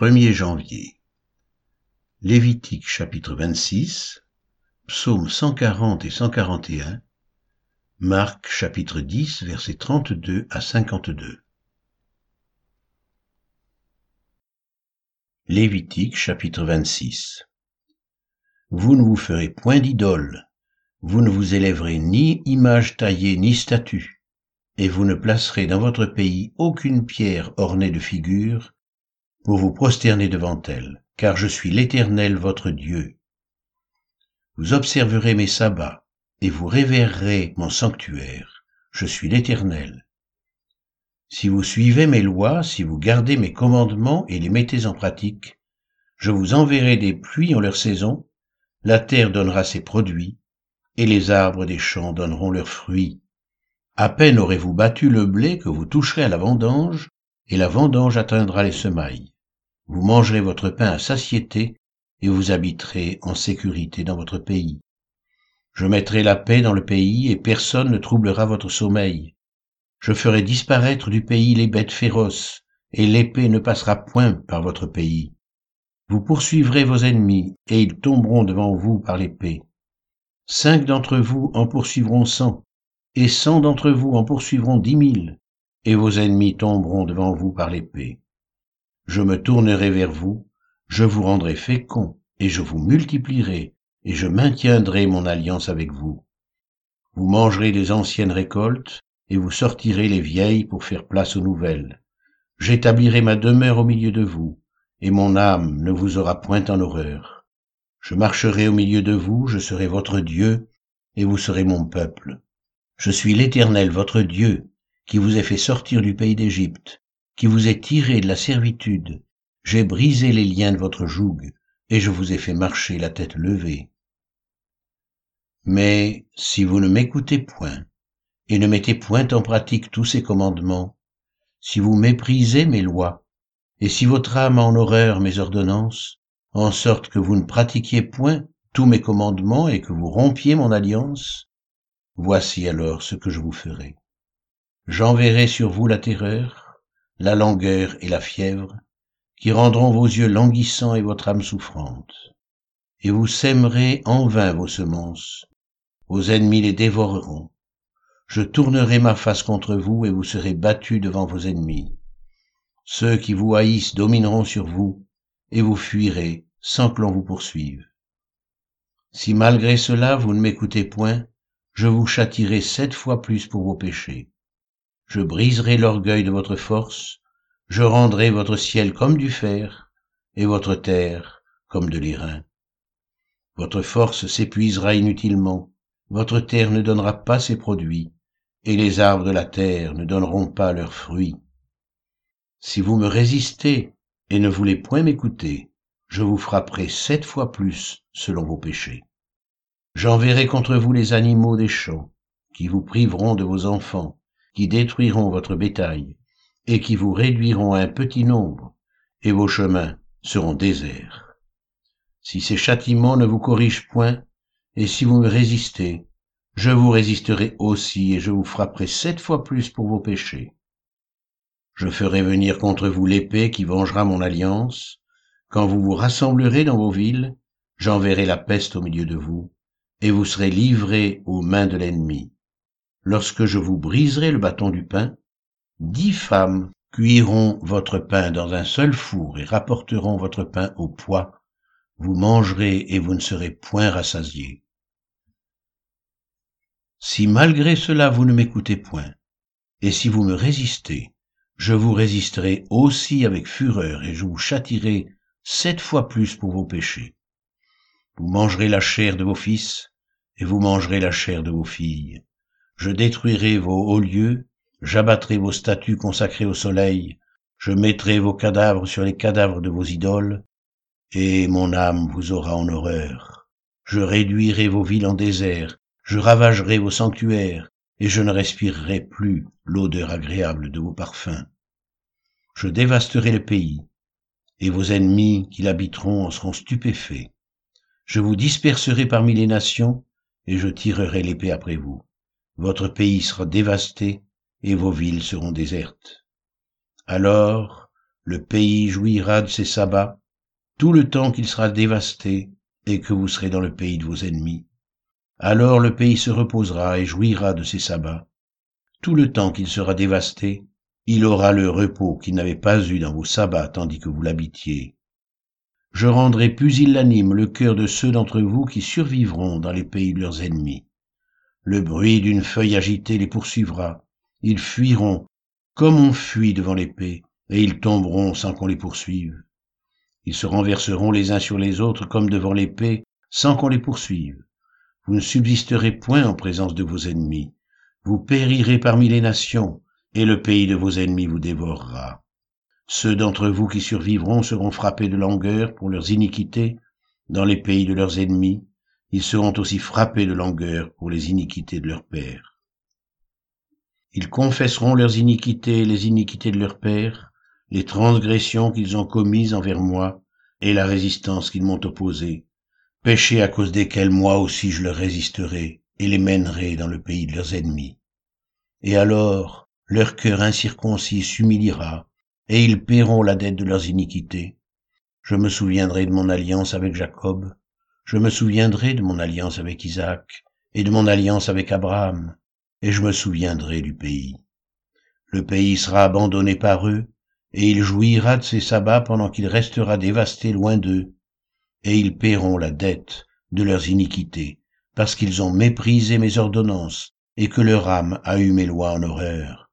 1er janvier. Lévitique chapitre 26, psaumes 140 et 141, Marc chapitre 10 versets 32 à 52. Lévitique chapitre 26. Vous ne vous ferez point d'idole, vous ne vous élèverez ni image taillée ni statue, et vous ne placerez dans votre pays aucune pierre ornée de figures, pour vous prosterner devant elle, car je suis l'Éternel votre Dieu. Vous observerez mes sabbats, et vous révérerez mon sanctuaire. Je suis l'Éternel. Si vous suivez mes lois, si vous gardez mes commandements et les mettez en pratique, je vous enverrai des pluies en leur saison, la terre donnera ses produits, et les arbres des champs donneront leurs fruits. À peine aurez-vous battu le blé que vous toucherez à la vendange, et la vendange atteindra les semailles. Vous mangerez votre pain à satiété, et vous habiterez en sécurité dans votre pays. Je mettrai la paix dans le pays, et personne ne troublera votre sommeil. Je ferai disparaître du pays les bêtes féroces, et l'épée ne passera point par votre pays. Vous poursuivrez vos ennemis, et ils tomberont devant vous par l'épée. Cinq d'entre vous en poursuivront cent, et cent d'entre vous en poursuivront dix mille, et vos ennemis tomberont devant vous par l'épée. Je me tournerai vers vous, je vous rendrai fécond, et je vous multiplierai, et je maintiendrai mon alliance avec vous. Vous mangerez les anciennes récoltes, et vous sortirez les vieilles pour faire place aux nouvelles. J'établirai ma demeure au milieu de vous, et mon âme ne vous aura point en horreur. Je marcherai au milieu de vous, je serai votre Dieu, et vous serez mon peuple. Je suis l'Éternel, votre Dieu, qui vous ai fait sortir du pays d'Égypte, qui vous ai tiré de la servitude. J'ai brisé les liens de votre joug, et je vous ai fait marcher la tête levée. Mais si vous ne m'écoutez point, et ne mettez point en pratique tous ces commandements, si vous méprisez mes lois, et si votre âme a en horreur mes ordonnances, en sorte que vous ne pratiquiez point tous mes commandements et que vous rompiez mon alliance, voici alors ce que je vous ferai. J'enverrai sur vous la terreur, la langueur et la fièvre, qui rendront vos yeux languissants et votre âme souffrante. Et vous sèmerez en vain vos semences, vos ennemis les dévoreront. Je tournerai ma face contre vous et vous serez battus devant vos ennemis. Ceux qui vous haïssent domineront sur vous, et vous fuirez sans que l'on vous poursuive. Si malgré cela vous ne m'écoutez point, je vous châtirai sept fois plus pour vos péchés. Je briserai l'orgueil de votre force, je rendrai votre ciel comme du fer, et votre terre comme de l'airain. Votre force s'épuisera inutilement, votre terre ne donnera pas ses produits, et les arbres de la terre ne donneront pas leurs fruits. Si vous me résistez et ne voulez point m'écouter, je vous frapperai sept fois plus selon vos péchés. J'enverrai contre vous les animaux des champs, qui vous priveront de vos enfants, qui détruiront votre bétail, et qui vous réduiront à un petit nombre, et vos chemins seront déserts. Si ces châtiments ne vous corrigent point, et si vous me résistez, je vous résisterai aussi, et je vous frapperai sept fois plus pour vos péchés. Je ferai venir contre vous l'épée qui vengera mon alliance. Quand vous vous rassemblerez dans vos villes, j'enverrai la peste au milieu de vous, et vous serez livrés aux mains de l'ennemi. Lorsque je vous briserai le bâton du pain, dix femmes cuiront votre pain dans un seul four et rapporteront votre pain au poids. Vous mangerez et vous ne serez point rassasiés. Si malgré cela vous ne m'écoutez point, et si vous me résistez, je vous résisterai aussi avec fureur et je vous châtirai sept fois plus pour vos péchés. Vous mangerez la chair de vos fils et vous mangerez la chair de vos filles. Je détruirai vos hauts lieux, j'abattrai vos statues consacrées au soleil, je mettrai vos cadavres sur les cadavres de vos idoles, et mon âme vous aura en horreur. Je réduirai vos villes en désert, je ravagerai vos sanctuaires, et je ne respirerai plus l'odeur agréable de vos parfums. Je dévasterai le pays, et vos ennemis qui l'habiteront en seront stupéfaits. Je vous disperserai parmi les nations, et je tirerai l'épée après vous. Votre pays sera dévasté, et vos villes seront désertes. Alors le pays jouira de ses sabbats, tout le temps qu'il sera dévasté et que vous serez dans le pays de vos ennemis. Alors le pays se reposera et jouira de ses sabbats. Tout le temps qu'il sera dévasté, il aura le repos qu'il n'avait pas eu dans vos sabbats tandis que vous l'habitiez. Je rendrai pusillanime le cœur de ceux d'entre vous qui survivront dans les pays de leurs ennemis. Le bruit d'une feuille agitée les poursuivra. Ils fuiront comme on fuit devant l'épée, et ils tomberont sans qu'on les poursuive. Ils se renverseront les uns sur les autres comme devant l'épée, sans qu'on les poursuive. Vous ne subsisterez point en présence de vos ennemis. Vous périrez parmi les nations, et le pays de vos ennemis vous dévorera. Ceux d'entre vous qui survivront seront frappés de langueur pour leurs iniquités dans les pays de leurs ennemis. Ils seront aussi frappés de langueur pour les iniquités de leurs pères. Ils confesseront leurs iniquités et les iniquités de leurs pères, les transgressions qu'ils ont commises envers moi et la résistance qu'ils m'ont opposée, péchés à cause desquels moi aussi je leur résisterai et les mènerai dans le pays de leurs ennemis. Et alors leur cœur incirconcis s'humiliera, et ils paieront la dette de leurs iniquités. Je me souviendrai de mon alliance avec Jacob, je me souviendrai de mon alliance avec Isaac, et de mon alliance avec Abraham, et je me souviendrai du pays. Le pays sera abandonné par eux, et il jouira de ses sabbats pendant qu'il restera dévasté loin d'eux, et ils paieront la dette de leurs iniquités, parce qu'ils ont méprisé mes ordonnances, et que leur âme a eu mes lois en horreur.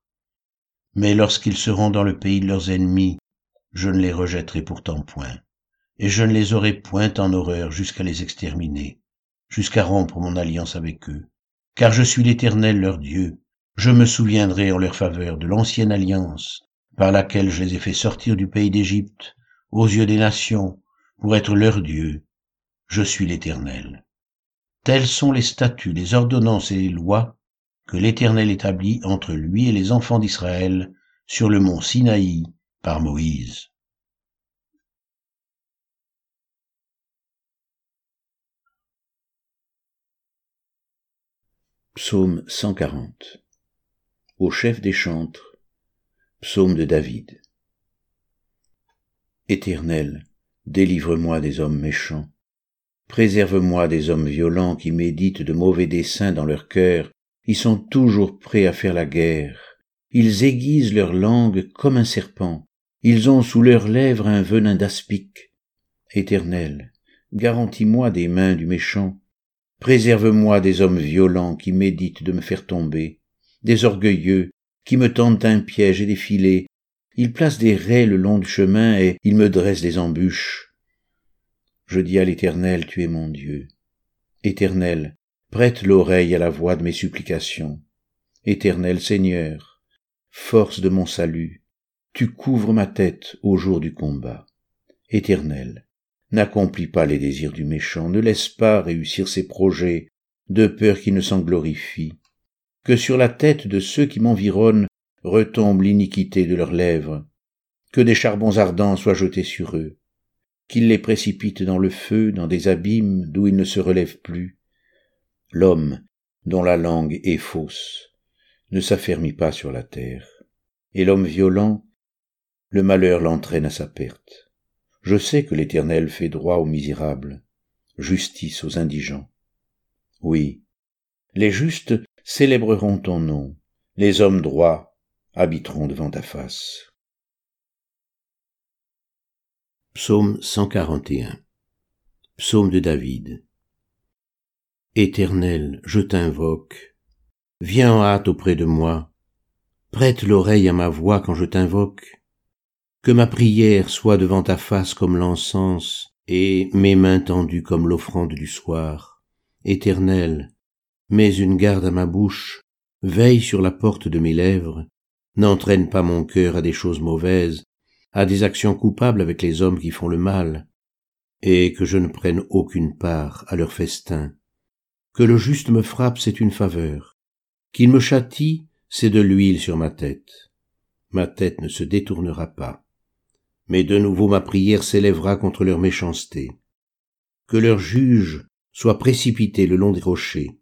Mais lorsqu'ils seront dans le pays de leurs ennemis, je ne les rejetterai pourtant point, et je ne les aurai point en horreur jusqu'à les exterminer, jusqu'à rompre mon alliance avec eux. Car je suis l'Éternel leur Dieu, je me souviendrai en leur faveur de l'ancienne alliance, par laquelle je les ai fait sortir du pays d'Égypte, aux yeux des nations, pour être leur Dieu. Je suis l'Éternel. Tels sont les statuts, les ordonnances et les lois que l'Éternel établit entre lui et les enfants d'Israël sur le mont Sinaï par Moïse. Psaume 140 Au chef des chantres Psaume de David. Éternel, délivre-moi des hommes méchants. Préserve-moi des hommes violents qui méditent de mauvais desseins dans leur cœur. Ils sont toujours prêts à faire la guerre. Ils aiguisent leur langue comme un serpent. Ils ont sous leurs lèvres un venin d'aspic. Éternel, garantis-moi des mains du méchant. Préserve-moi des hommes violents qui méditent de me faire tomber, des orgueilleux qui me tendent un piège et des filets. Ils placent des raies le long du chemin et ils me dressent des embûches. Je dis à l'Éternel, tu es mon Dieu. Éternel, prête l'oreille à la voix de mes supplications. Éternel Seigneur, force de mon salut, tu couvres ma tête au jour du combat. Éternel, n'accomplis pas les désirs du méchant, ne laisse pas réussir ses projets, de peur qu'il ne s'en glorifie que sur la tête de ceux qui m'environnent retombe l'iniquité de leurs lèvres, que des charbons ardents soient jetés sur eux, qu'ils les précipitent dans le feu, dans des abîmes d'où ils ne se relèvent plus. L'homme, dont la langue est fausse, ne s'affermit pas sur la terre, et l'homme violent, le malheur l'entraîne à sa perte. Je sais que l'Éternel fait droit aux misérables, justice aux indigents. Oui, les justes célébreront ton nom, les hommes droits habiteront devant ta face. Psaume 141 Psaume de David. Éternel, je t'invoque, viens en hâte auprès de moi, prête l'oreille à ma voix quand je t'invoque, que ma prière soit devant ta face comme l'encens, et mes mains tendues comme l'offrande du soir. Éternel, mets une garde à ma bouche, veille sur la porte de mes lèvres, n'entraîne pas mon cœur à des choses mauvaises, à des actions coupables avec les hommes qui font le mal, et que je ne prenne aucune part à leur festin. Que le juste me frappe, c'est une faveur. Qu'il me châtie, c'est de l'huile sur ma tête. Ma tête ne se détournera pas. Mais de nouveau ma prière s'élèvera contre leur méchanceté. Que leur juge soit précipité le long des rochers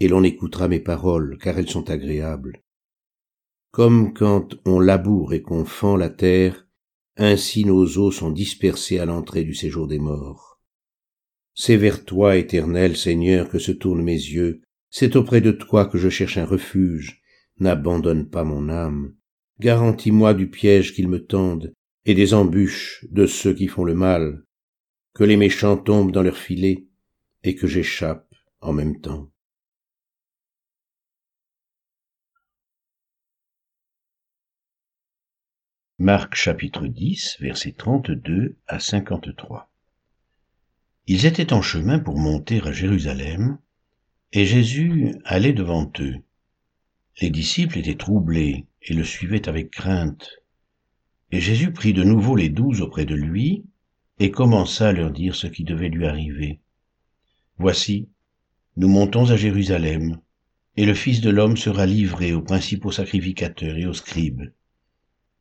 et l'on écoutera mes paroles, car elles sont agréables. Comme quand on laboure et qu'on fend la terre, ainsi nos os sont dispersés à l'entrée du séjour des morts. C'est vers toi, éternel Seigneur, que se tournent mes yeux, c'est auprès de toi que je cherche un refuge. N'abandonne pas mon âme. Garantis-moi du piège qu'ils me tendent, et des embûches de ceux qui font le mal. Que les méchants tombent dans leur filet, et que j'échappe en même temps. Marc chapitre 10, versets 32 à 53. Ils étaient en chemin pour monter à Jérusalem, et Jésus allait devant eux. Les disciples étaient troublés et le suivaient avec crainte. Et Jésus prit de nouveau les douze auprès de lui et commença à leur dire ce qui devait lui arriver. Voici, nous montons à Jérusalem, et le Fils de l'homme sera livré aux principaux sacrificateurs et aux scribes.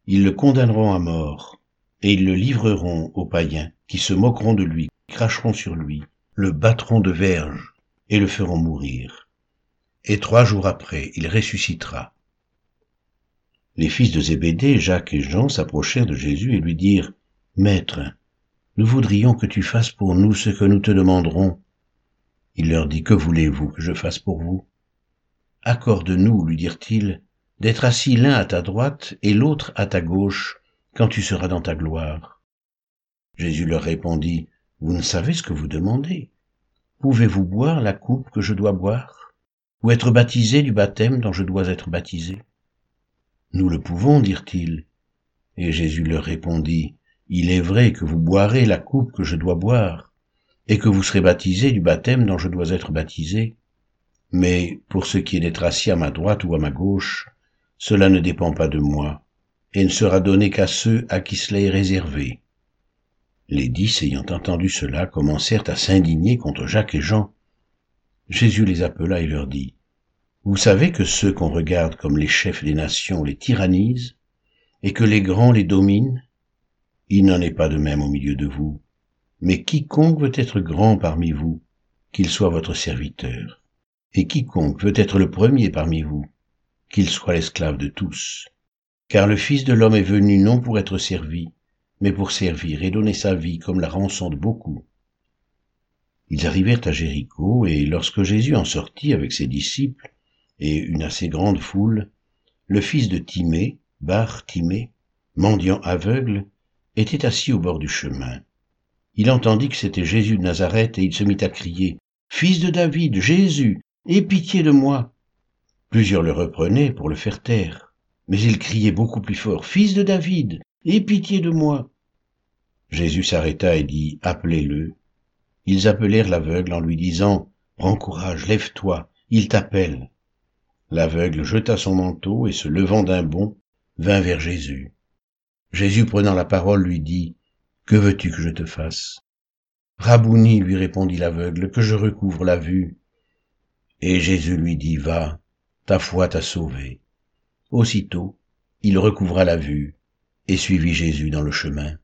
Ils le condamneront à mort, et ils le livreront aux païens, qui se moqueront de lui, cracheront sur lui, le battront de verges, et le feront mourir. Et trois jours après, il ressuscitera. Les fils de Zébédée, Jacques et Jean, s'approchèrent de Jésus et lui dirent, Maître, nous voudrions que tu fasses pour nous ce que nous te demanderons. Il leur dit, Que voulez-vous que je fasse pour vous Accorde-nous, lui dirent-ils, d'être assis l'un à ta droite et l'autre à ta gauche, quand tu seras dans ta gloire. Jésus leur répondit, Vous ne savez ce que vous demandez. Pouvez-vous boire la coupe que je dois boire? Ou être baptisé du baptême dont je dois être baptisé? Nous le pouvons, dirent-ils. Et Jésus leur répondit, Il est vrai que vous boirez la coupe que je dois boire, et que vous serez baptisé du baptême dont je dois être baptisé. Mais pour ce qui est d'être assis à ma droite ou à ma gauche, cela ne dépend pas de moi, et ne sera donné qu'à ceux à qui cela est réservé. Les dix, ayant entendu cela, commencèrent à s'indigner contre Jacques et Jean. Jésus les appela et leur dit, Vous savez que ceux qu'on regarde comme les chefs des nations les tyrannisent, et que les grands les dominent? Il n'en est pas de même au milieu de vous. Mais quiconque veut être grand parmi vous, qu'il soit votre serviteur. Et quiconque veut être le premier parmi vous, qu'il soit l'esclave de tous. Car le Fils de l'homme est venu non pour être servi, mais pour servir et donner sa vie comme la rançon de beaucoup. Ils arrivèrent à Jéricho, et lorsque Jésus en sortit avec ses disciples et une assez grande foule, le fils de Timée, Bar Timée, mendiant aveugle, était assis au bord du chemin. Il entendit que c'était Jésus de Nazareth, et il se mit à crier, Fils de David, Jésus, aie pitié de moi. Plusieurs le reprenaient pour le faire taire, mais il criait beaucoup plus fort, Fils de David, Aie pitié de moi. Jésus s'arrêta et dit, Appelez-le. Ils appelèrent l'aveugle en lui disant, Prends courage, lève-toi, il t'appelle. L'aveugle jeta son manteau et se levant d'un bond, vint vers Jésus. Jésus prenant la parole lui dit, Que veux-tu que je te fasse? Rabouni, lui répondit l'aveugle, que je recouvre la vue. Et Jésus lui dit, Va, ta foi t'a sauvé. Aussitôt, il recouvra la vue et suivit Jésus dans le chemin.